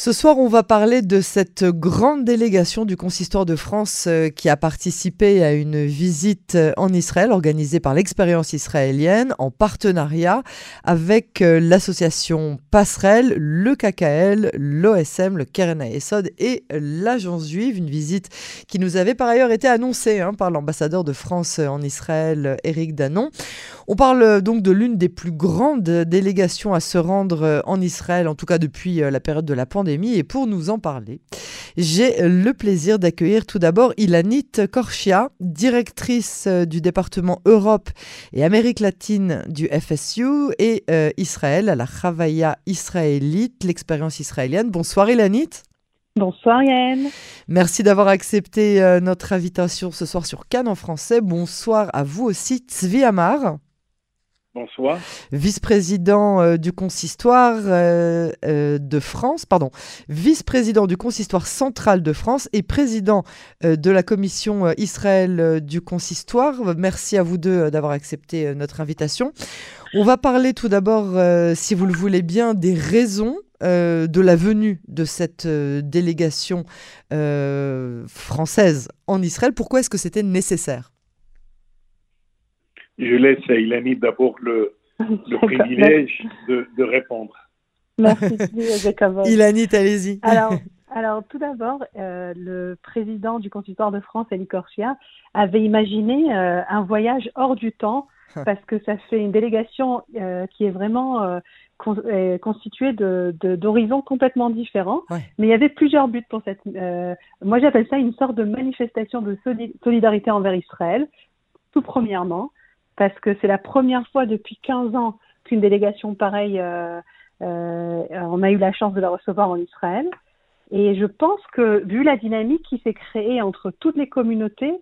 Ce soir, on va parler de cette grande délégation du Consistoire de France euh, qui a participé à une visite euh, en Israël organisée par l'expérience israélienne en partenariat avec euh, l'association Passerelle, le KKL, l'OSM, le Keren Esod et l'Agence juive. Une visite qui nous avait par ailleurs été annoncée hein, par l'ambassadeur de France en Israël, Éric Danon. On parle donc de l'une des plus grandes délégations à se rendre en Israël, en tout cas depuis la période de la pandémie et pour nous en parler, j'ai le plaisir d'accueillir tout d'abord Ilanit Korchia, directrice euh, du département Europe et Amérique latine du FSU et euh, Israël à la Chavaya israélite, l'expérience israélienne. Bonsoir Ilanit. Bonsoir Yann. Merci d'avoir accepté euh, notre invitation ce soir sur Cannes en français. Bonsoir à vous aussi, Tzvi Amar. Bonsoir. Vice-président euh, du consistoire euh, euh, de France, pardon, vice-président du consistoire central de France et président de la commission Israël du consistoire. Merci à vous deux d'avoir accepté notre invitation. On va parler tout d'abord, si vous le voulez bien, des raisons de la venue de cette délégation française en Israël. Pourquoi est-ce que c'était nécessaire? Je laisse à Ilani d'abord le, privilège de, répondre. Merci, Ilani, allez-y. Alors, alors, tout d'abord, euh, le président du Consistoire de France, Elie Corchia, avait imaginé euh, un voyage hors du temps parce que ça fait une délégation euh, qui est vraiment constituée d'horizons complètement différents. Mais il y avait plusieurs buts pour cette. moi, j'appelle ça une sorte de manifestation de solidarité envers Israël, tout premièrement parce que c'est la première fois depuis 15 ans qu'une délégation pareille, euh, euh, on a eu la chance de la recevoir en Israël. Et je pense que, vu la dynamique qui s'est créée entre toutes les communautés,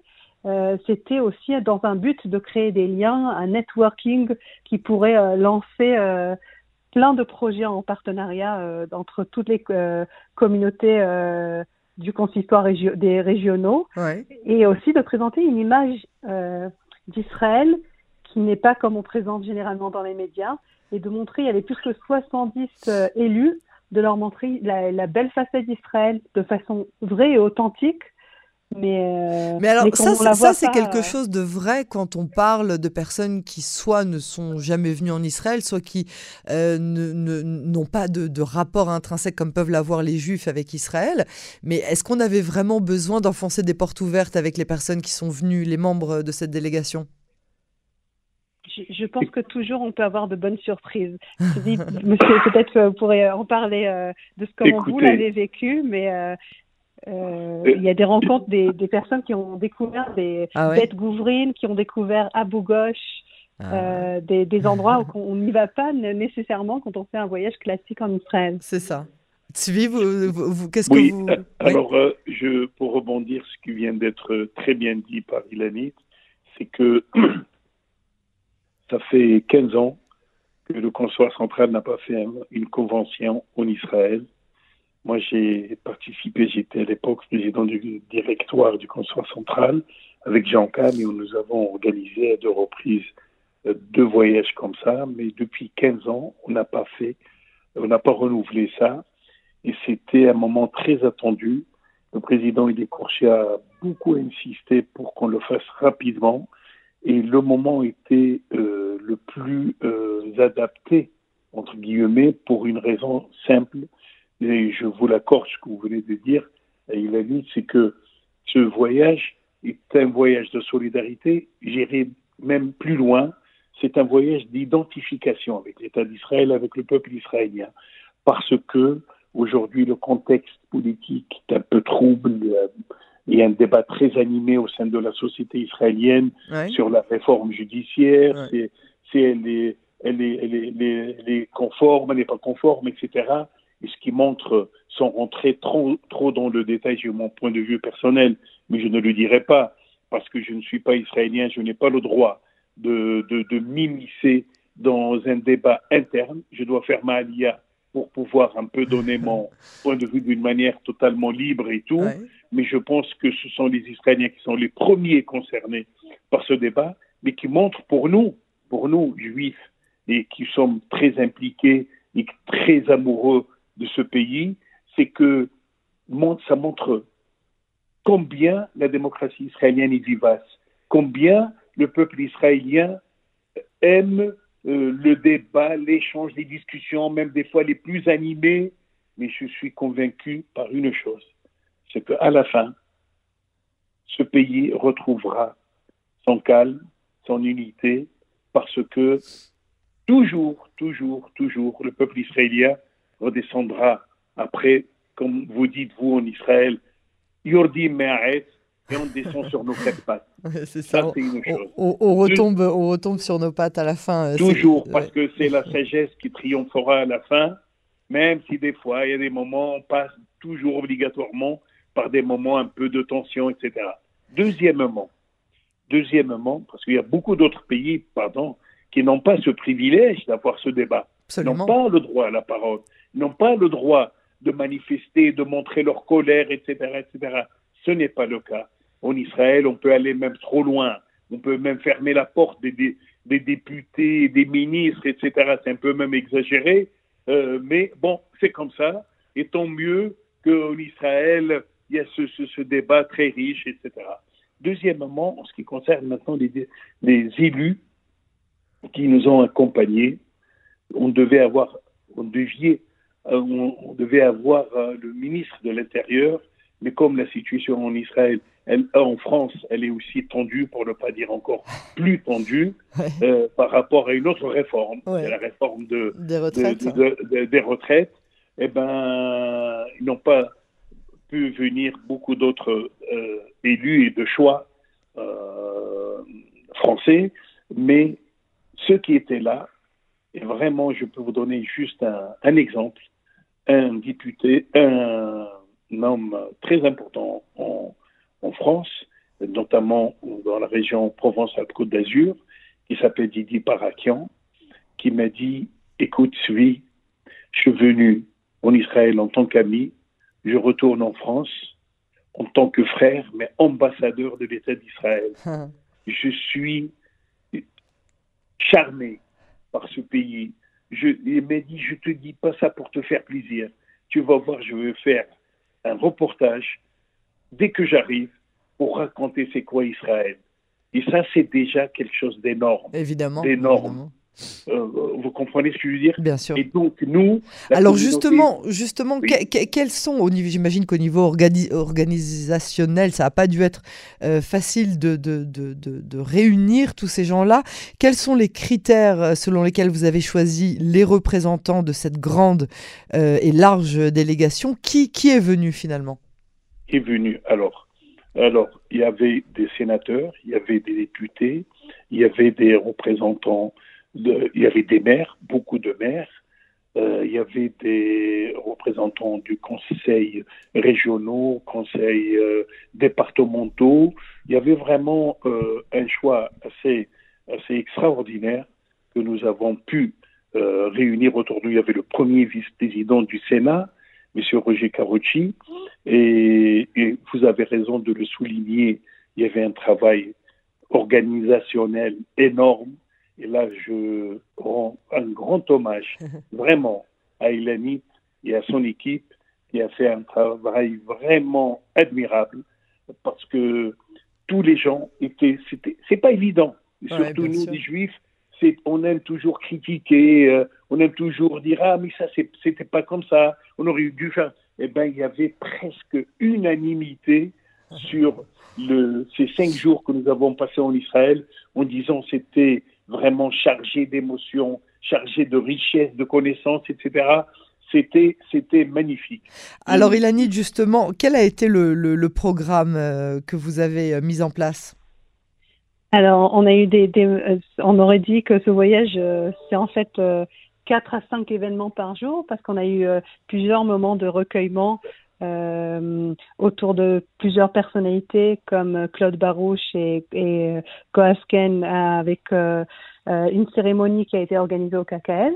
euh, c'était aussi dans un but de créer des liens, un networking qui pourrait lancer plein de projets en partenariat entre toutes les communautés du consistoire des régionaux, et aussi de présenter une image d'Israël qui n'est pas comme on présente généralement dans les médias, et de montrer, il y avait plus que 70 euh, élus, de leur montrer la, belle facette d'Israël de façon vraie et authentique. Mais, euh, mais alors, ça, ça c'est quelque euh, chose de vrai quand on parle de personnes qui soit ne sont jamais venues en Israël, soit qui n'ont pas de, de, rapport intrinsèque comme peuvent l'avoir les Juifs avec Israël. Mais est-ce qu'on avait vraiment besoin d'enfoncer des portes ouvertes avec les personnes qui sont venues, les membres de cette délégation? Je, pense que toujours on peut avoir de bonnes surprises. monsieur, peut-être vous pourrez en parler euh, de ce comment vous l'avez vécu, mais euh, euh, il y a des rencontres des, personnes qui ont découvert des ah bêtes gouvrines, qui ont découvert Abu Ghosh, ah. des, endroits où on n'y va pas nécessairement quand on fait un voyage classique en Israël. C'est ça. Suivi, vous, qu'est-ce que vous... Alors, je, pour rebondir ce qui vient d'être très bien dit par Ilanit, c'est que ça fait 15 ans que le consulat central n'a pas fait une convention en Israël. Moi, j'ai participé, j'étais à l'époque président du directoire du consulat central avec Jean Cam et nous avons organisé à deux reprises euh, deux voyages comme ça, mais depuis 15 ans, on n'a pas fait, on n'a pas renouvelé ça. Et c'était un moment très attendu. Le président Elie a beaucoup insisté pour qu'on le fasse rapidement. Et le moment était euh, le plus euh, adapté, entre guillemets, pour une raison simple. Et je vous l'accorde, ce que vous venez de dire, il a dit, c'est que ce voyage est un voyage de solidarité. J'irai même plus loin. C'est un voyage d'identification avec l'État d'Israël, avec le peuple israélien. Parce que aujourd'hui, le contexte politique est un peu trouble. Il y a un débat très animé au sein de la société israélienne sur la réforme judiciaire, si elle est, elle, est, elle, est, elle, est, conforme, elle n'est pas conforme, etc. Et ce qui montre, sans rentrer trop, trop dans le détail sur mon point de vue personnel, mais je ne le dirai pas, parce que je ne suis pas israélien, je n'ai pas le droit de, de, de m'immiscer dans un débat interne. Je dois faire ma alia pour pouvoir un peu donner mon point de vue d'une manière totalement libre et tout. Mais je pense que ce sont les Israéliens qui sont les premiers concernés par ce débat, mais qui montrent pour nous, pour nous, juifs, et qui sommes très impliqués et très amoureux de ce pays, c'est que ça montre combien la démocratie israélienne est vivace, combien le peuple israélien aime euh, le débat, l'échange, les discussions, même des fois les plus animées. Mais je suis convaincu par une chose, c'est qu'à la fin, ce pays retrouvera son calme, son unité, parce que toujours, toujours, toujours, le peuple israélien redescendra après, comme vous dites vous en Israël, Yordi Me'aretz, et on descend sur nos quatre pattes. c'est ça. c'est une chose. On, retombe, on retombe sur nos pattes à la fin. Euh, toujours, parce que c'est la sagesse qui triomphera à la fin, même si des fois, il y a des moments, on passe toujours obligatoirement par des moments un peu de tension, etc. Deuxièmement, deuxièmement, parce qu'il y a beaucoup d'autres pays, pardon, qui n'ont pas ce privilège d'avoir ce débat. Ils n'ont pas le droit à la parole. Ils n'ont pas le droit de manifester, de montrer leur colère, etc., etc. Ce n'est pas le cas. En Israël, on peut aller même trop loin. On peut même fermer la porte des, députés, des ministres, etc. C'est un peu même exagéré. Euh, mais bon, c'est comme ça. Et tant mieux qu'en Israël, il y a ce, débat très riche, etc. Deuxièmement, en ce qui concerne maintenant les, élus qui nous ont accompagnés, on devait avoir, on devait, euh, on devait avoir euh, le ministre de l'Intérieur mais comme la situation en Israël, elle, en France, elle est aussi tendue, pour ne pas dire encore plus tendue, euh, par rapport à une autre réforme, la réforme de, des retraites, des retraites. Eh ben, ils n'ont pas pu venir beaucoup d'autres euh, élus et de choix euh, français, mais ceux qui étaient là, et vraiment, je peux vous donner juste un, un exemple, un député, un homme très important en, France, notamment dans la région Provence-Alpes-Côte d'Azur, qui s'appelle Didier Parakian, qui m'a dit Écoute, je suis venu en Israël en tant qu'ami, je retourne en France en tant que frère, mais ambassadeur de l'État d'Israël. Hein. je suis charmé par ce pays. Je, il m'a dit Je te dis pas ça pour te faire plaisir. Tu vas voir, je veux faire un reportage dès que j'arrive pour raconter c'est quoi Israël. Et ça, c'est déjà quelque chose d'énorme. Évidemment. D'énorme. Euh, vous comprenez ce que je veux dire Bien sûr. Et donc nous. Alors justement, justement, quels sont au niveau, j'imagine qu'au niveau organisationnel, ça n'a pas dû être euh, facile de, de, de, de, réunir tous ces gens-là. Quels sont les critères euh, selon lesquels vous avez choisi les représentants de cette grande et large délégation? Qui, qui est venu finalement? Est venu? Alors, alors, il y avait des sénateurs, il y avait des députés, il y avait des représentants il y avait des maires, beaucoup de maires, euh, il y avait des représentants du conseil régionaux, conseil euh, départementaux. Il y avait vraiment euh, un choix assez, assez extraordinaire que nous avons pu réunir nous. Il y avait le premier vice-président du Sénat, M. Roger Carucci, et, vous avez raison de le souligner, il y avait un travail organisationnel énorme et là, je rends un grand hommage vraiment à Ilanit et à son équipe qui a fait un travail vraiment admirable parce que tous les gens étaient, c'était, c'est pas évident. Surtout nous, les juifs, c'est, on aime toujours critiquer, euh, on aime toujours dire ah mais ça c'était pas comme ça, on aurait dû faire. Eh ben il y avait presque unanimité sur le, ces cinq jours que nous avons passés en Israël en disant c'était vraiment chargé d'émotions, chargé de richesses, de connaissances, etc. C'était, c'était magnifique. Alors, Ilanit, justement, quel a été le, le, programme euh, que vous avez euh, mis en place? Alors, on a eu des, euh, on aurait dit que ce voyage, c'est en fait quatre à cinq événements par jour parce qu'on a eu plusieurs moments de recueillement euh, autour de plusieurs personnalités comme Claude Barouche et, et Koasken avec euh, euh, une cérémonie qui a été organisée au KKL,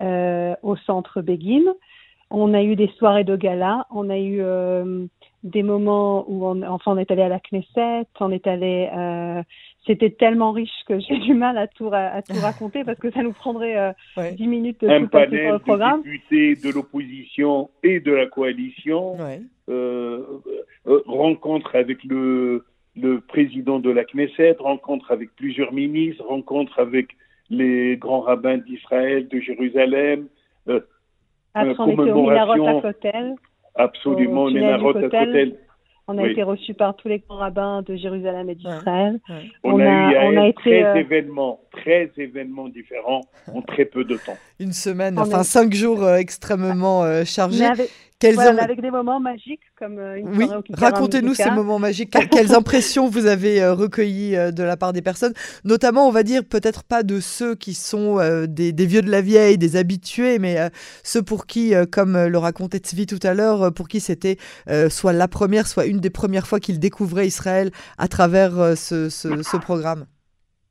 euh, au centre Begin. On a eu des soirées de gala, on a eu des moments où on, enfin, on est allé à la Knesset, on est allé c'était tellement riche que j'ai du mal à tout, à, tout raconter parce que ça nous prendrait dix 10 minutes de tout passer sur le programme. De députés de l'opposition et de la coalition, rencontre avec le, le président de la Knesset, rencontre avec plusieurs ministres, rencontre avec les grands rabbins d'Israël, de Jérusalem, euh, Après, on était au Minarot à. Absolument, au Minarot à Kotel. On a été reçus par tous les grands rabbins de Jérusalem et d'Israël. On, a, eu on a été 13 euh, événements, 13 événements différents en très peu de temps. Une semaine, enfin cinq jours euh, extrêmement chargés. Avec des moments magiques comme euh, une oui. Racontez-nous ces moments magiques. Quelles impressions vous avez euh, recueillies euh, de la part des personnes Notamment, on va dire peut-être pas de ceux qui sont des, vieux de la vieille, des habitués, mais ceux pour qui, comme le racontait Tzvi tout à l'heure, pour qui c'était soit la première, soit une des premières fois qu'ils découvraient Israël à travers ce programme.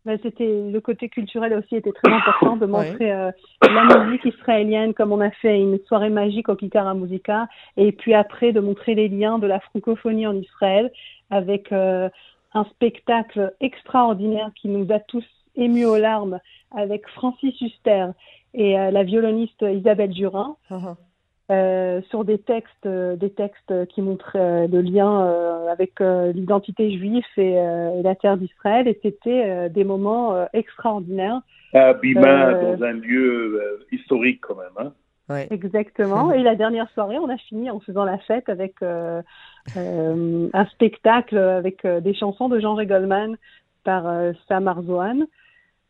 Ben, c'était le côté culturel aussi était très important de montrer euh, la musique israélienne comme on a fait une soirée magique au Kikara Musica et puis après de montrer les liens de la francophonie en Israël avec euh, un spectacle extraordinaire qui nous a tous émus aux larmes avec Francis Huster et euh, la violoniste Isabelle Durin. Uh-huh. Euh, sur des textes, euh, des textes qui montraient le lien euh, avec l'identité juive et, la terre d'Israël. Et c'était des moments extraordinaires. À Bima, dans un lieu historique quand même. Hein. Exactement. Et la dernière soirée, on a fini en faisant la fête avec un spectacle avec des chansons de Jean Goldman par Sam Arzoan.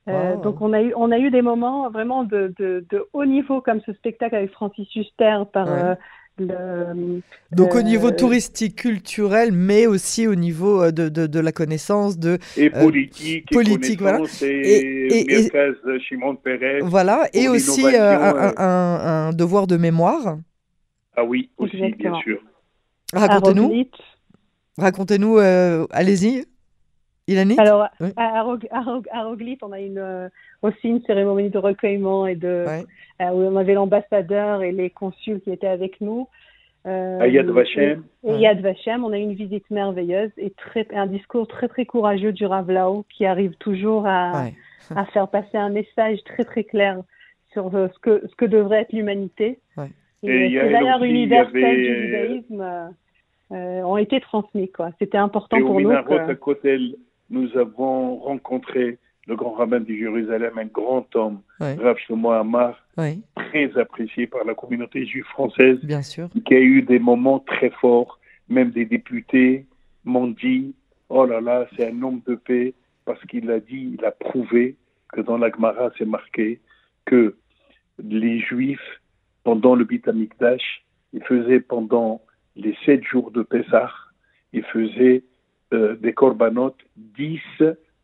Euh, donc on a eu on a eu des moments vraiment de, de, de, haut niveau comme ce spectacle avec Francis Huster par euh, le, donc au niveau euh, touristique culturel mais aussi au niveau de, de, de la connaissance de et politique politique et voilà. et, et, et Shimon Peres voilà et aussi un, un, un, devoir de mémoire. Ah oui aussi bien sûr. Racontez-nous. Racontez-nous allez-y alors, à, Aroglyphe, on a une, euh, aussi une cérémonie de recueillement et de, euh, où on avait l'ambassadeur et les consuls qui étaient avec nous. Euh, à Yad Vashem. Et, Yad Vashem, on a une visite merveilleuse et très, un discours très très courageux du Rav Lao qui arrive toujours à, à faire passer un message très très clair sur ce que, ce que devrait être l'humanité. Et, les valeurs universelles du judaïsme ont été transmis. C'était important pour nous. Que nous avons rencontré le grand rabbin de Jérusalem, un grand homme, Rav Shlomo Amar, très apprécié par la communauté juive française, Bien sûr. qui a eu des moments très forts. Même des députés m'ont dit Oh là là, c'est un homme de paix, parce qu'il a dit, il a prouvé que dans la Gemara, c'est marqué que les Juifs, pendant le Bit Amikdash, ils faisaient pendant les sept jours de Pessah, ils faisaient euh, des corbanotes, 10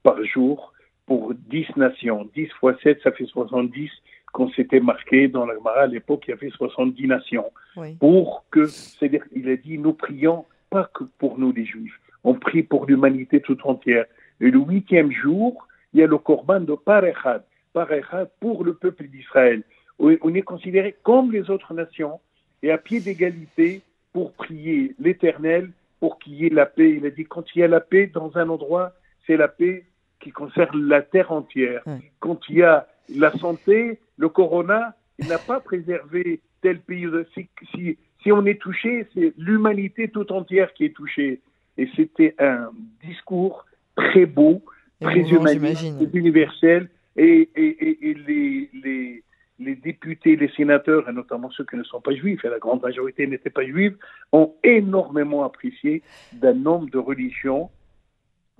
par jour pour 10 nations. 10 fois 7, ça fait 70 qu'on s'était marqué dans la Gemara à l'époque, il y avait 70 nations. Pour que, c'est-à-dire, il a dit, nous prions pas que pour nous les Juifs, on prie pour l'humanité tout entière. Et le huitième jour, il y a le Corban de Parechad, Parechad pour le peuple d'Israël. On est considéré comme les autres nations et à pied d'égalité pour prier l'Éternel pour qu'il y ait la paix. Il a dit quand il y a la paix dans un endroit, c'est la paix qui concerne la terre entière. Quand il y a la santé, le corona, il n'a pas préservé tel pays. Si, si, si on est touché, c'est l'humanité tout entière qui est touchée. Et c'était un discours très beau, très humaniste, universel. Et, et, et, et les, les, les députés, les sénateurs, et notamment ceux qui ne sont pas juifs, et la grande majorité n'était pas juive, ont énormément apprécié d'un homme de religion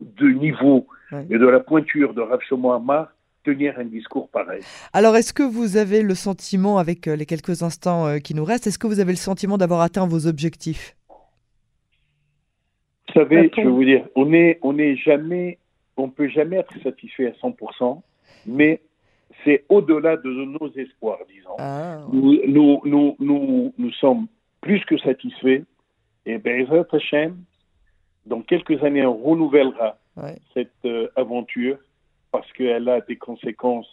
de niveau et de la pointure de Rav Shlomo Amar tenir un discours pareil. Alors, est-ce que vous avez le sentiment, avec euh, les quelques instants euh, qui nous restent, est-ce que vous avez le sentiment d'avoir atteint vos objectifs? Vous savez, je vais vous dire, on est, on est jamais, on peut jamais être satisfait à 100%, mais c'est au-delà de nos espoirs, disons. Ah, nous, nous, nous, nous, sommes plus que satisfaits. Et Bezat Hashem, dans quelques années, on renouvellera cette euh, aventure parce qu'elle a des conséquences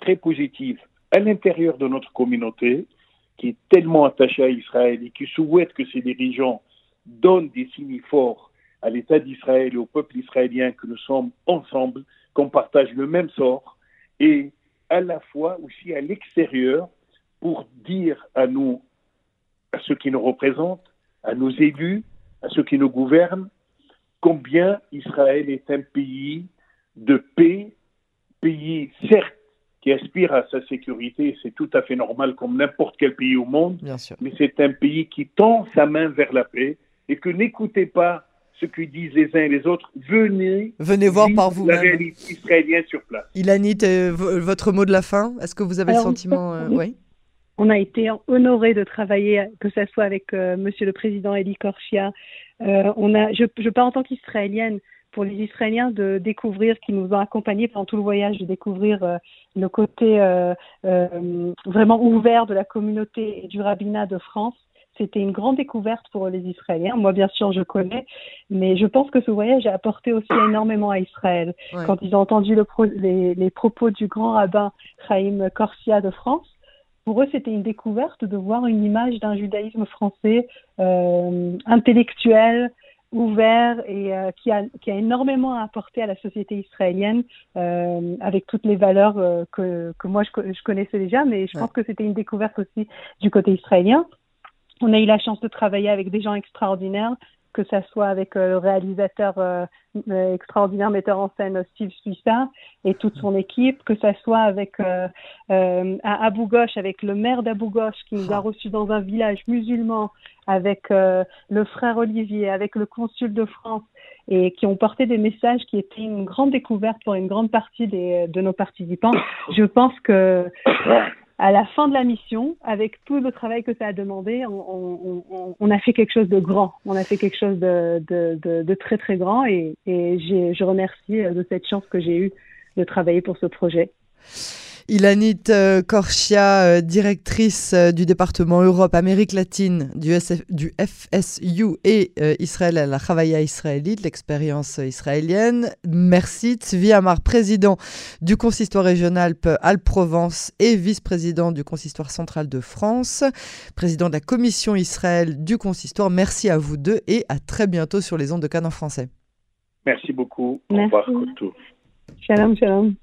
très positives à l'intérieur de notre communauté qui est tellement attachée à Israël et qui souhaite que ses dirigeants donnent des signes forts à l'État d'Israël et au peuple israélien que nous sommes ensemble, qu'on partage le même sort, et à la fois aussi à l'extérieur pour dire à nous, à ceux qui nous représentent, à nos élus, à ceux qui nous gouvernent, combien Israël est un pays de paix, pays certes qui aspire à sa sécurité, c'est tout à fait normal comme n'importe quel pays au monde, mais c'est un pays qui tend sa main vers la paix et que n'écoutez pas ce que disent les uns et les autres, venez, venez voir par vous la réalité israélienne sur place. Ilanit, euh, votre mot de la fin, est-ce que vous avez le sentiment euh, oui on a été honoré de travailler, que ce soit avec euh, Monsieur le Président Eli Korchia. on a, je, je parle en tant qu'Israélienne, pour les Israéliens de découvrir, qui nous ont accompagnés pendant tout le voyage, de découvrir euh, le côté euh, euh, vraiment ouvert de la communauté et du rabbinat de France. C'était une grande découverte pour les Israéliens. Moi, bien sûr, je connais, mais je pense que ce voyage a apporté aussi énormément à Israël. Quand ils ont entendu le les, les, propos du grand rabbin Chaim Corsia de France, pour eux, c'était une découverte de voir une image d'un judaïsme français euh, intellectuel, ouvert et euh, qui, a, qui a énormément apporté à la société israélienne euh, avec toutes les valeurs euh, que, que moi je, je, connaissais déjà, mais je pense que c'était une découverte aussi du côté israélien. On a eu la chance de travailler avec des gens extraordinaires, que ça soit avec le réalisateur extraordinaire metteur en scène Steve Suissa et toute son équipe, que ça soit avec euh, à Abu Ghosh, avec le maire d'Abu Ghosh qui nous a reçus dans un village musulman avec euh, le frère Olivier, avec le consul de France, et qui ont porté des messages qui étaient une grande découverte pour une grande partie des, de nos participants. Je pense que à la fin de la mission, avec tout le travail que ça a demandé, on, on, on a fait quelque chose de grand. On a fait quelque chose de, de, de, de très très grand et, et je remercie de cette chance que j'ai eue de travailler pour ce projet. Ilanit euh, Korchia, euh, directrice euh, du département Europe-Amérique latine du, du FSU et Israël à la Chavaya israélite, l'expérience israélienne. Merci. Tzvi Amar, président du consistoire régional Alpes-Provence et vice-président du consistoire central de France, président de la commission Israël du consistoire. Merci à vous deux et à très bientôt sur les ondes de Cannes en français. Merci beaucoup. Au revoir. Shalom, shalom.